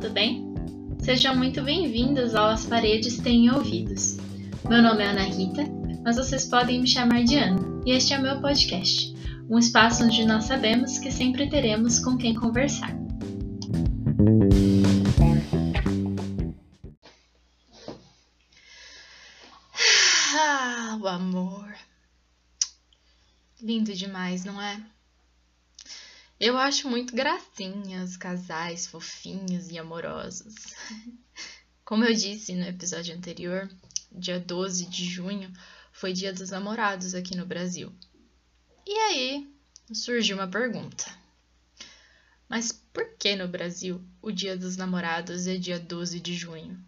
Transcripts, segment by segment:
tudo bem? Sejam muito bem-vindos ao As Paredes Têm Ouvidos. Meu nome é Ana Rita, mas vocês podem me chamar de Ana, e este é o meu podcast, um espaço onde nós sabemos que sempre teremos com quem conversar. Ah, o amor. Lindo demais, não é? Eu acho muito gracinha os casais fofinhos e amorosos. Como eu disse no episódio anterior, dia 12 de junho foi dia dos namorados aqui no Brasil. E aí surgiu uma pergunta. Mas por que no Brasil o dia dos namorados é dia 12 de junho?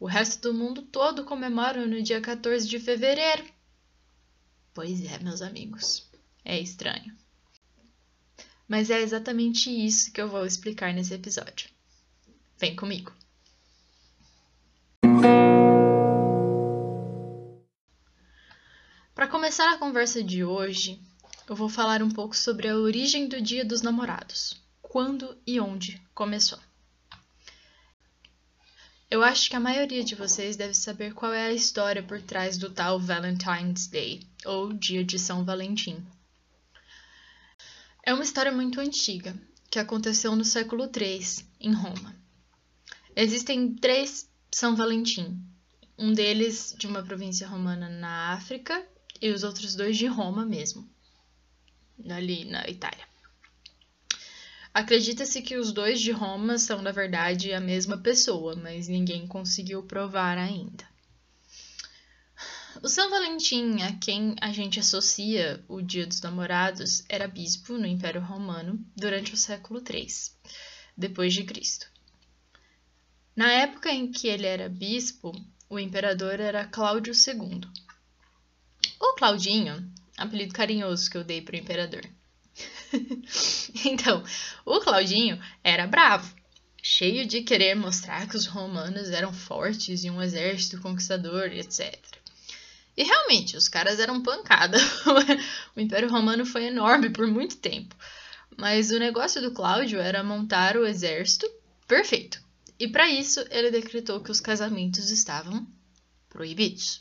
O resto do mundo todo comemora no dia 14 de fevereiro. Pois é, meus amigos, é estranho. Mas é exatamente isso que eu vou explicar nesse episódio. Vem comigo! Para começar a conversa de hoje, eu vou falar um pouco sobre a origem do Dia dos Namorados, quando e onde começou. Eu acho que a maioria de vocês deve saber qual é a história por trás do tal Valentine's Day, ou Dia de São Valentim. É uma história muito antiga, que aconteceu no século III, em Roma. Existem três São Valentim, um deles de uma província romana na África e os outros dois de Roma mesmo, ali na Itália. Acredita-se que os dois de Roma são, na verdade, a mesma pessoa, mas ninguém conseguiu provar ainda. O São Valentim, a quem a gente associa o Dia dos Namorados, era bispo no Império Romano durante o século III, depois de Cristo. Na época em que ele era bispo, o imperador era Cláudio II. O Claudinho, apelido carinhoso que eu dei para o imperador. então, o Claudinho era bravo, cheio de querer mostrar que os romanos eram fortes e um exército conquistador, etc. E realmente, os caras eram pancada. o Império Romano foi enorme por muito tempo. Mas o negócio do Cláudio era montar o exército perfeito. E para isso, ele decretou que os casamentos estavam proibidos.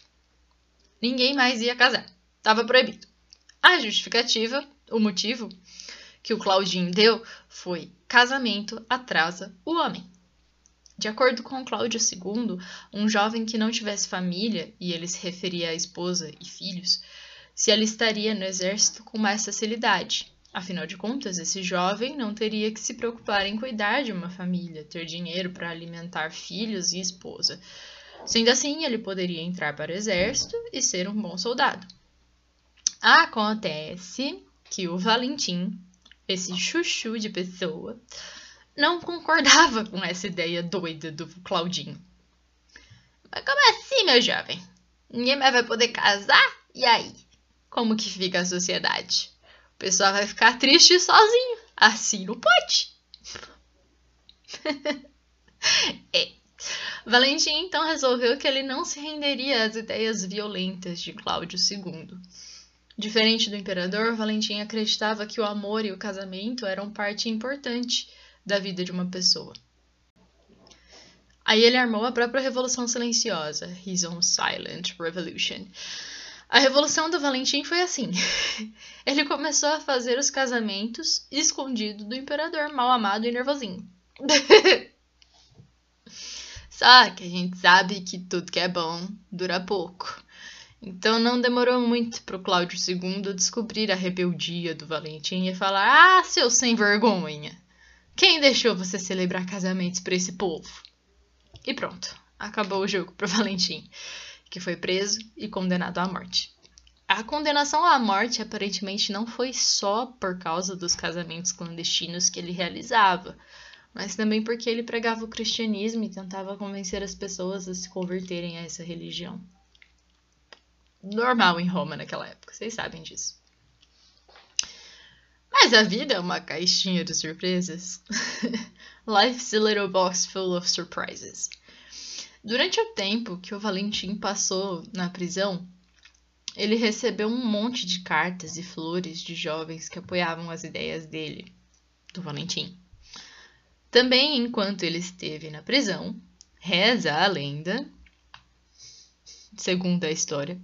Ninguém mais ia casar. Estava proibido. A justificativa, o motivo que o Claudinho deu foi casamento atrasa o homem. De acordo com Cláudio II, um jovem que não tivesse família, e ele se referia à esposa e filhos, se alistaria no exército com mais facilidade. Afinal de contas, esse jovem não teria que se preocupar em cuidar de uma família, ter dinheiro para alimentar filhos e esposa. Sendo assim, ele poderia entrar para o exército e ser um bom soldado. Acontece que o Valentim, esse chuchu de pessoa, não concordava com essa ideia doida do Claudinho. Mas como assim, meu jovem? Ninguém mais vai poder casar? E aí? Como que fica a sociedade? O pessoal vai ficar triste sozinho. Assim não pode. é. Valentim então resolveu que ele não se renderia às ideias violentas de Cláudio II. Diferente do imperador, Valentim acreditava que o amor e o casamento eram parte importante da vida de uma pessoa. Aí ele armou a própria Revolução Silenciosa, His Own Silent Revolution. A Revolução do Valentim foi assim. Ele começou a fazer os casamentos escondido do imperador mal amado e nervosinho. Só que a gente sabe que tudo que é bom dura pouco. Então não demorou muito para o Cláudio II descobrir a rebeldia do Valentim e falar: Ah, seu sem vergonha! Quem deixou você celebrar casamentos para esse povo? E pronto, acabou o jogo para Valentim, que foi preso e condenado à morte. A condenação à morte aparentemente não foi só por causa dos casamentos clandestinos que ele realizava, mas também porque ele pregava o cristianismo e tentava convencer as pessoas a se converterem a essa religião. Normal em Roma naquela época, vocês sabem disso. Mas a vida é uma caixinha de surpresas. Life's a little box full of surprises. Durante o tempo que o Valentim passou na prisão, ele recebeu um monte de cartas e flores de jovens que apoiavam as ideias dele, do Valentim. Também enquanto ele esteve na prisão, reza a lenda, segundo a história,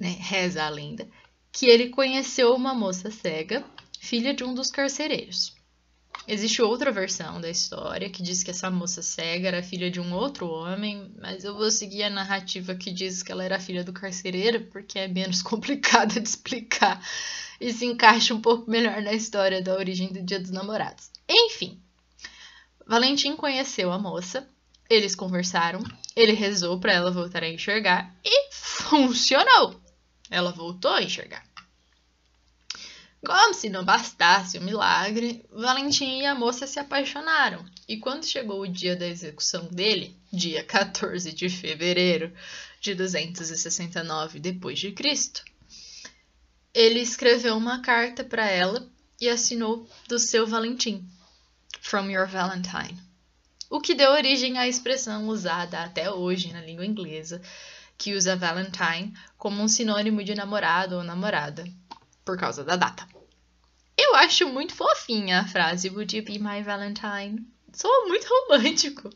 né, reza a lenda, que ele conheceu uma moça cega, filha de um dos carcereiros. Existe outra versão da história que diz que essa moça cega era filha de um outro homem, mas eu vou seguir a narrativa que diz que ela era filha do carcereiro, porque é menos complicada de explicar e se encaixa um pouco melhor na história da origem do Dia dos Namorados. Enfim, Valentim conheceu a moça, eles conversaram, ele rezou para ela voltar a enxergar e funcionou! Ela voltou a enxergar. Como se não bastasse o milagre, Valentim e a moça se apaixonaram. E quando chegou o dia da execução dele, dia 14 de fevereiro de 269 d.C., ele escreveu uma carta para ela e assinou do seu Valentim, From Your Valentine, o que deu origem à expressão usada até hoje na língua inglesa, que usa Valentine como um sinônimo de namorado ou namorada, por causa da data. Eu acho muito fofinha a frase Would you be my Valentine? Sou muito romântico.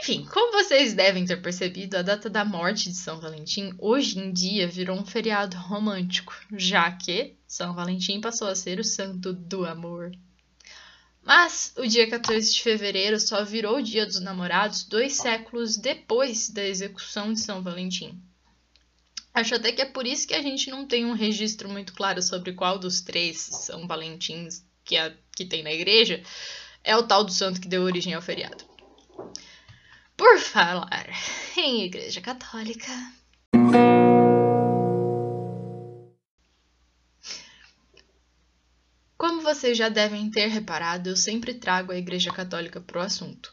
Enfim, como vocês devem ter percebido, a data da morte de São Valentim hoje em dia virou um feriado romântico, já que São Valentim passou a ser o santo do amor. Mas o dia 14 de fevereiro só virou o dia dos namorados dois séculos depois da execução de São Valentim. Acho até que é por isso que a gente não tem um registro muito claro sobre qual dos três São Valentins que, a, que tem na igreja é o tal do santo que deu origem ao feriado. Por falar em Igreja Católica. Vocês já devem ter reparado, eu sempre trago a Igreja Católica para o assunto.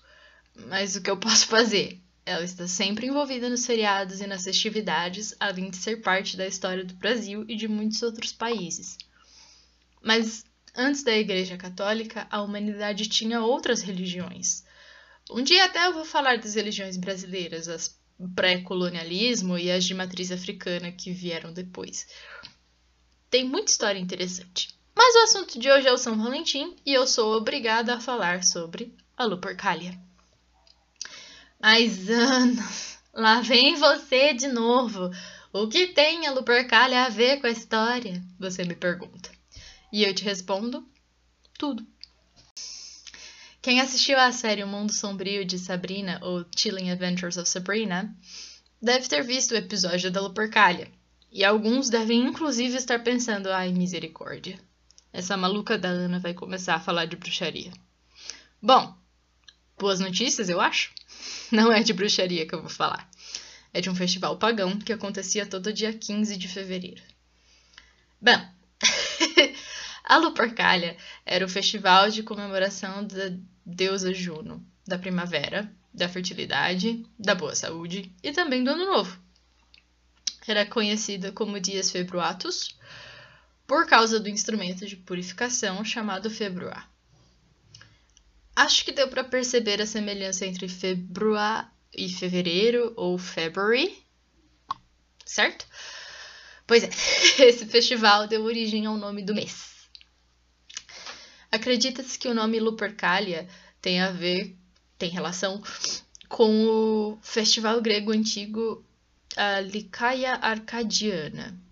Mas o que eu posso fazer? Ela está sempre envolvida nos feriados e nas festividades, além de ser parte da história do Brasil e de muitos outros países. Mas antes da Igreja Católica, a humanidade tinha outras religiões. Um dia até eu vou falar das religiões brasileiras, as pré-colonialismo e as de matriz africana que vieram depois. Tem muita história interessante. Mas o assunto de hoje é o São Valentim e eu sou obrigada a falar sobre a Lupercalia. Mas, Ana, lá vem você de novo. O que tem a Lupercalia a ver com a história? Você me pergunta. E eu te respondo: tudo. Quem assistiu à série O Mundo Sombrio de Sabrina ou Chilling Adventures of Sabrina deve ter visto o episódio da Lupercalia. E alguns devem inclusive estar pensando: ai, misericórdia. Essa maluca da Ana vai começar a falar de bruxaria. Bom, boas notícias, eu acho. Não é de bruxaria que eu vou falar. É de um festival pagão que acontecia todo dia 15 de fevereiro. Bom, a Lupercalia era o festival de comemoração da deusa Juno, da primavera, da fertilidade, da boa saúde e também do ano novo. Era conhecida como Dias Februatus por causa do instrumento de purificação chamado februar. Acho que deu para perceber a semelhança entre februar e fevereiro ou February, certo? Pois é, esse festival deu origem ao nome do mês. Acredita-se que o nome Lupercalia tem a ver, tem relação com o festival grego antigo a Licaia Arcadiana.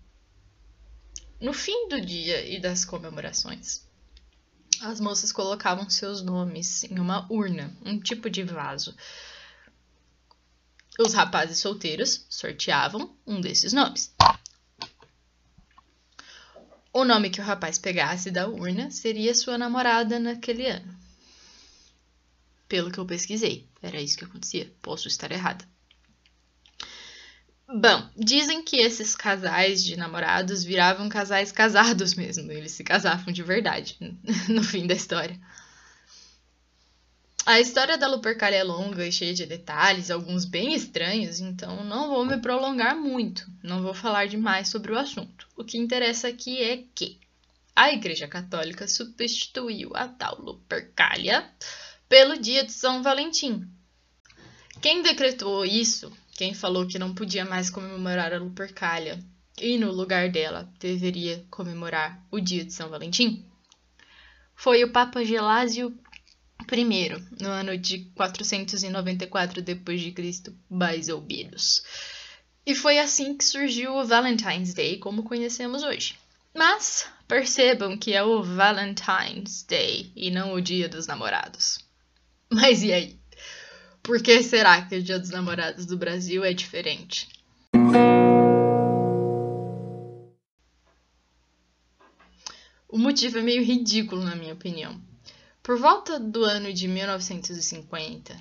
No fim do dia e das comemorações, as moças colocavam seus nomes em uma urna, um tipo de vaso. Os rapazes solteiros sorteavam um desses nomes. O nome que o rapaz pegasse da urna seria sua namorada naquele ano. Pelo que eu pesquisei, era isso que acontecia. Posso estar errada. Bom, dizem que esses casais de namorados viravam casais casados mesmo, eles se casavam de verdade no fim da história. A história da Lupercalia é longa e cheia de detalhes, alguns bem estranhos, então não vou me prolongar muito, não vou falar demais sobre o assunto. O que interessa aqui é que a Igreja Católica substituiu a tal Lupercalia pelo dia de São Valentim. Quem decretou isso quem falou que não podia mais comemorar a Lupercalia e no lugar dela deveria comemorar o dia de São Valentim? foi o Papa Gelásio I, no ano de 494 d.C., Basilbirus. E foi assim que surgiu o Valentine's Day como conhecemos hoje. Mas percebam que é o Valentine's Day e não o Dia dos Namorados. Mas e aí? Por que será que o Dia dos Namorados do Brasil é diferente? O motivo é meio ridículo, na minha opinião. Por volta do ano de 1950,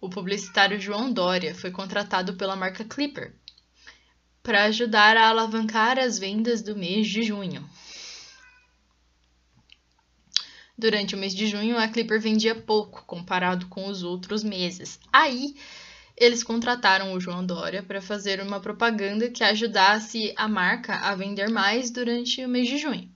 o publicitário João Dória foi contratado pela marca Clipper para ajudar a alavancar as vendas do mês de junho. Durante o mês de junho, a Clipper vendia pouco comparado com os outros meses. Aí, eles contrataram o João Dória para fazer uma propaganda que ajudasse a marca a vender mais durante o mês de junho.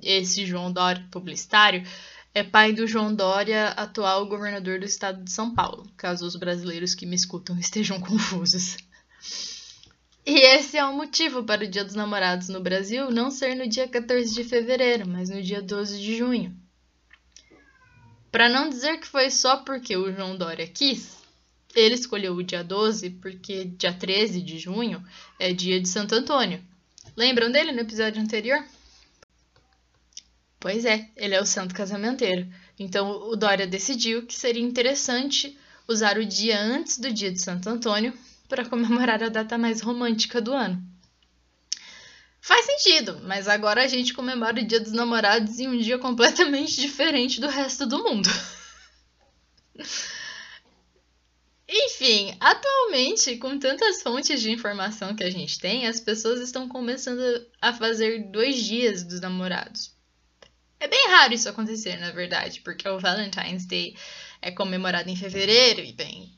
Esse João Dória publicitário é pai do João Dória, atual governador do estado de São Paulo, caso os brasileiros que me escutam estejam confusos. E esse é o motivo para o Dia dos Namorados no Brasil não ser no dia 14 de fevereiro, mas no dia 12 de junho. Para não dizer que foi só porque o João Dória quis, ele escolheu o dia 12 porque dia 13 de junho é dia de Santo Antônio. Lembram dele no episódio anterior? Pois é, ele é o santo casamenteiro. Então o Dória decidiu que seria interessante usar o dia antes do dia de Santo Antônio para comemorar a data mais romântica do ano. Faz sentido, mas agora a gente comemora o Dia dos Namorados em um dia completamente diferente do resto do mundo. Enfim, atualmente, com tantas fontes de informação que a gente tem, as pessoas estão começando a fazer dois dias dos namorados. É bem raro isso acontecer, na verdade, porque o Valentine's Day é comemorado em fevereiro e, bem,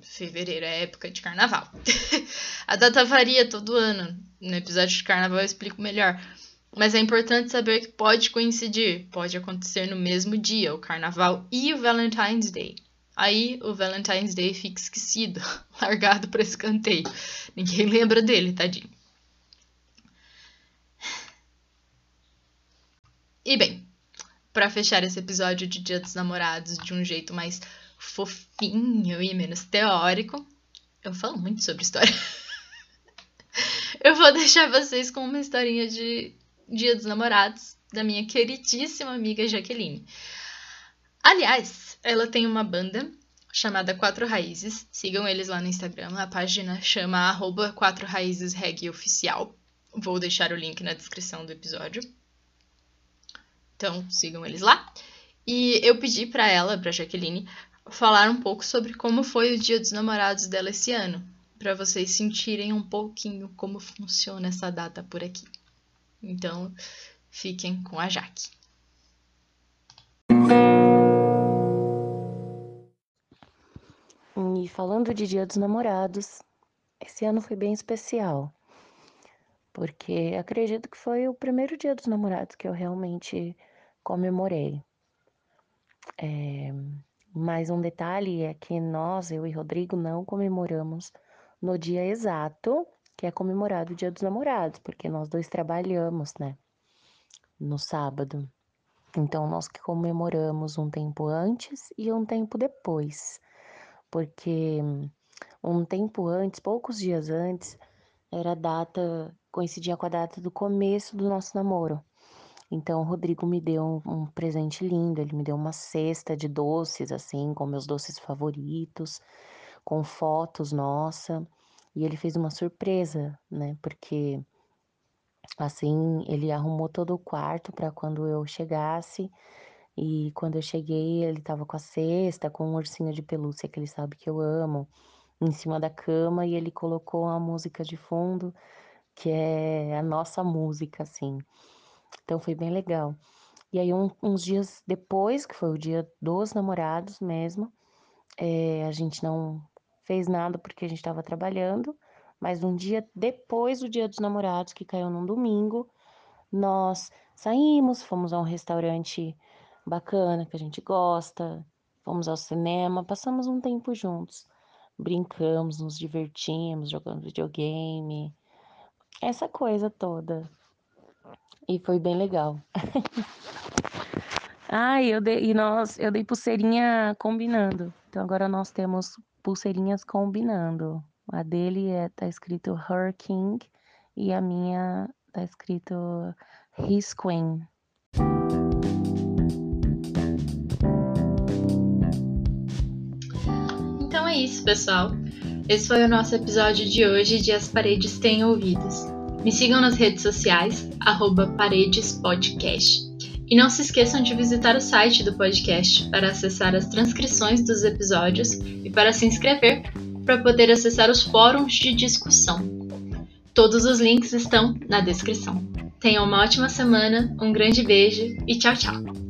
fevereiro é época de carnaval. a data varia todo ano. No episódio de carnaval eu explico melhor. Mas é importante saber que pode coincidir, pode acontecer no mesmo dia, o carnaval e o Valentine's Day. Aí o Valentine's Day fica esquecido, largado para escanteio. Ninguém lembra dele, tadinho. E bem, para fechar esse episódio de Dia dos Namorados de um jeito mais fofinho e menos teórico. Eu falo muito sobre história. Eu vou deixar vocês com uma historinha de Dia dos Namorados da minha queridíssima amiga Jaqueline. Aliás, ela tem uma banda chamada Quatro Raízes. Sigam eles lá no Instagram. A página chama arroba Quatro Raízes Reggae Oficial. Vou deixar o link na descrição do episódio. Então, sigam eles lá. E eu pedi para ela, para Jaqueline, falar um pouco sobre como foi o Dia dos Namorados dela esse ano, para vocês sentirem um pouquinho como funciona essa data por aqui. Então, fiquem com a Jaque. E falando de Dia dos Namorados, esse ano foi bem especial, porque acredito que foi o primeiro Dia dos Namorados que eu realmente comemorei. É, mais um detalhe é que nós, eu e Rodrigo, não comemoramos no dia exato que é comemorado o Dia dos Namorados, porque nós dois trabalhamos, né? No sábado. Então, nós que comemoramos um tempo antes e um tempo depois, porque um tempo antes, poucos dias antes, era a data, coincidia com a data do começo do nosso namoro. Então, o Rodrigo me deu um, um presente lindo, ele me deu uma cesta de doces, assim, com meus doces favoritos, com fotos nossa, e ele fez uma surpresa, né? Porque assim, ele arrumou todo o quarto para quando eu chegasse. E quando eu cheguei, ele tava com a cesta, com um ursinho de pelúcia que ele sabe que eu amo, em cima da cama, e ele colocou uma música de fundo, que é a nossa música, assim. Então foi bem legal. E aí, um, uns dias depois, que foi o dia dos namorados mesmo, é, a gente não fez nada porque a gente estava trabalhando, mas um dia depois do dia dos namorados, que caiu num domingo, nós saímos, fomos a um restaurante bacana que a gente gosta, fomos ao cinema, passamos um tempo juntos, brincamos, nos divertimos, jogando videogame, essa coisa toda. E foi bem legal. Ah, eu dei, e nós, eu dei pulseirinha combinando. Então agora nós temos pulseirinhas combinando. A dele é, tá escrito Her King e a minha tá escrito His Queen. Então é isso, pessoal. Esse foi o nosso episódio de hoje de As Paredes Têm Ouvidos. Me sigam nas redes sociais, paredespodcast. E não se esqueçam de visitar o site do podcast para acessar as transcrições dos episódios e para se inscrever para poder acessar os fóruns de discussão. Todos os links estão na descrição. Tenham uma ótima semana, um grande beijo e tchau, tchau!